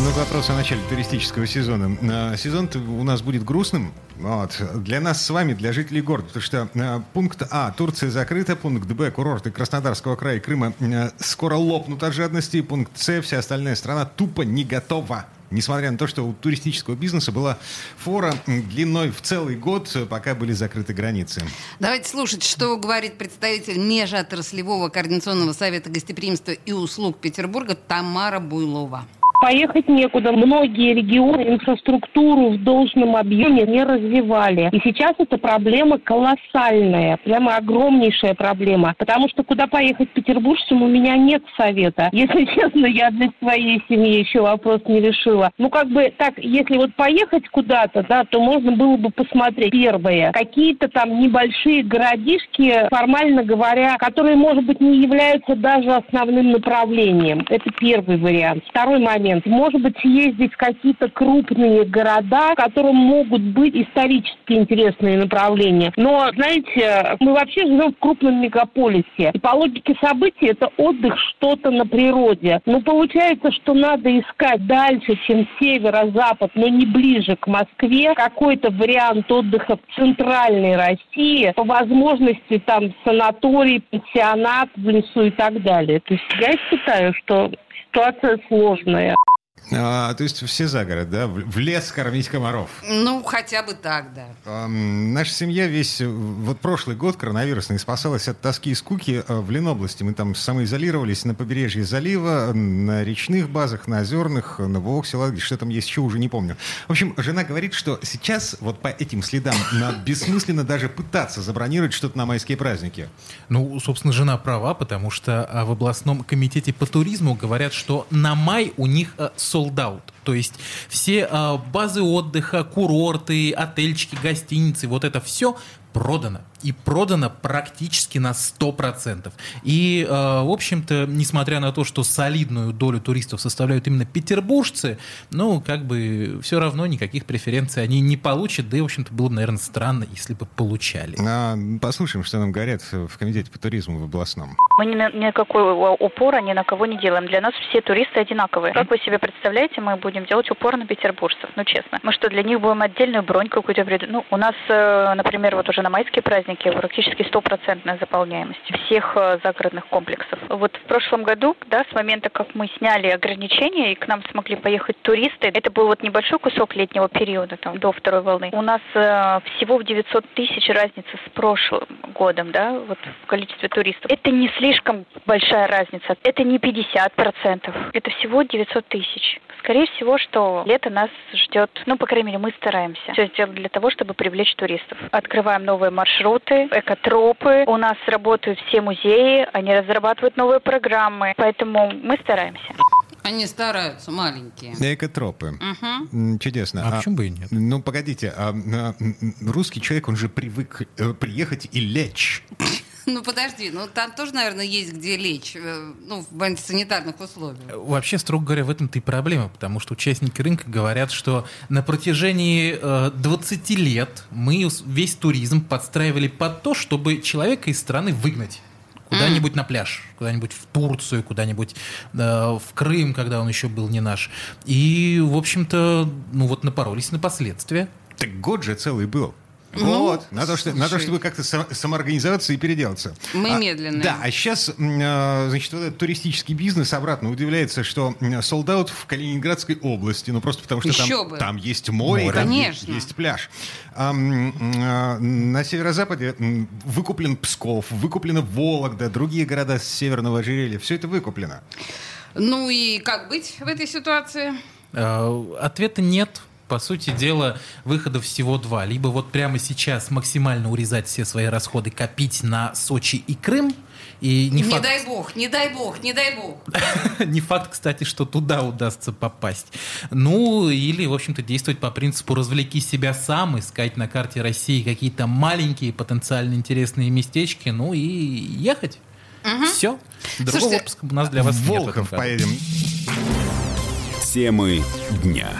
Много вопросов о начале туристического сезона. А, сезон у нас будет грустным. Вот. Для нас с вами, для жителей города. Потому что а, пункт А. Турция закрыта. Пункт Б. Курорты Краснодарского края и Крыма а, скоро лопнут от жадности. Пункт С. Вся остальная страна тупо не готова. Несмотря на то, что у туристического бизнеса была фора длиной в целый год, пока были закрыты границы. Давайте слушать, что говорит представитель Межотраслевого координационного совета гостеприимства и услуг Петербурга Тамара Буйлова поехать некуда. Многие регионы инфраструктуру в должном объеме не развивали. И сейчас эта проблема колоссальная, прямо огромнейшая проблема. Потому что куда поехать петербуржцам у меня нет совета. Если честно, я для своей семьи еще вопрос не решила. Ну, как бы так, если вот поехать куда-то, да, то можно было бы посмотреть. Первое, какие-то там небольшие городишки, формально говоря, которые, может быть, не являются даже основным направлением. Это первый вариант. Второй момент момент. Может быть, ездить в какие-то крупные города, которым могут быть исторически интересные направления. Но, знаете, мы вообще живем в крупном мегаполисе. И по логике событий это отдых что-то на природе. Но получается, что надо искать дальше, чем северо-запад, но не ближе к Москве, какой-то вариант отдыха в центральной России, по возможности там санаторий, пансионат в лесу и так далее. То есть я считаю, что ситуация сложная. А, то есть все за город, да? В лес кормить комаров. Ну, хотя бы так, да. А, наша семья весь... Вот прошлый год коронавирусный спасалась от тоски и скуки а, в Ленобласти. Мы там самоизолировались на побережье залива, на речных базах, на озерных, на Воксе, что там есть еще, уже не помню. В общем, жена говорит, что сейчас вот по этим следам бессмысленно даже пытаться забронировать что-то на майские праздники. Ну, собственно, жена права, потому что а, в областном комитете по туризму говорят, что на май у них sold out. То есть все э, базы отдыха, курорты, отельчики, гостиницы, вот это все продано. И продано практически на 100%. И, э, в общем-то, несмотря на то, что солидную долю туристов составляют именно петербуржцы, ну, как бы, все равно никаких преференций они не получат. Да и, в общем-то, было бы, наверное, странно, если бы получали. А, послушаем, что нам говорят в Комитете по туризму в областном. Мы ни на, никакого упора ни на кого не делаем. Для нас все туристы одинаковые. Как вы себе представляете, мы будем делать упор на петербуржцев? Ну, честно. Мы что, для них будем отдельную бронь какую-то... Ну, у нас, э, например, вот уже на майские праздники практически стопроцентная заполняемость всех э, загородных комплексов. Вот в прошлом году, да, с момента, как мы сняли ограничения и к нам смогли поехать туристы, это был вот небольшой кусок летнего периода, там, до второй волны. У нас э, всего в 900 тысяч разница с прошлым годом, да, вот в количестве туристов. Это не слишком большая разница. Это не 50%. Это всего 900 тысяч. Скорее всего, что лето нас ждет, ну, по крайней мере, мы стараемся все сделать для того, чтобы привлечь туристов. Открываем новые маршруты, экотропы. У нас работают все музеи, они разрабатывают новые программы, поэтому мы стараемся. Они стараются, маленькие. Экотропы. Угу. Чудесно. А, а почему бы и нет? Ну, погодите, а, а, русский человек, он же привык э, приехать и лечь. Ну подожди, ну там тоже, наверное, есть где лечь, э, ну, в антисанитарных условиях. Вообще, строго говоря, в этом-то и проблема, потому что участники рынка говорят, что на протяжении э, 20 лет мы весь туризм подстраивали под то, чтобы человека из страны выгнать куда-нибудь mm. на пляж, куда-нибудь в Турцию, куда-нибудь э, в Крым, когда он еще был не наш. И, в общем-то, ну вот напоролись на последствия. Так год же целый был. Ну, вот, на то, что, на то, чтобы как-то самоорганизоваться и переделаться. Мы а, медленные. Да, а сейчас, а, значит, вот этот туристический бизнес обратно удивляется, что солдат в Калининградской области, ну просто потому что там, там есть море, море. там есть, есть пляж. А, а, на северо-западе выкуплен Псков, выкуплена Вологда, другие города с северного ожерелья. Все это выкуплено. Ну и как быть в этой ситуации? А, ответа нет по сути дела, выходов всего два. Либо вот прямо сейчас максимально урезать все свои расходы, копить на Сочи и Крым, и не, не факт... дай бог, не дай бог, не дай бог. не факт, кстати, что туда удастся попасть. Ну, или, в общем-то, действовать по принципу «развлеки себя сам», искать на карте России какие-то маленькие потенциально интересные местечки, ну и ехать. Угу. Все. Другого Слушайте, отпуска у нас для вас Волхов нет. поедем. Темы дня.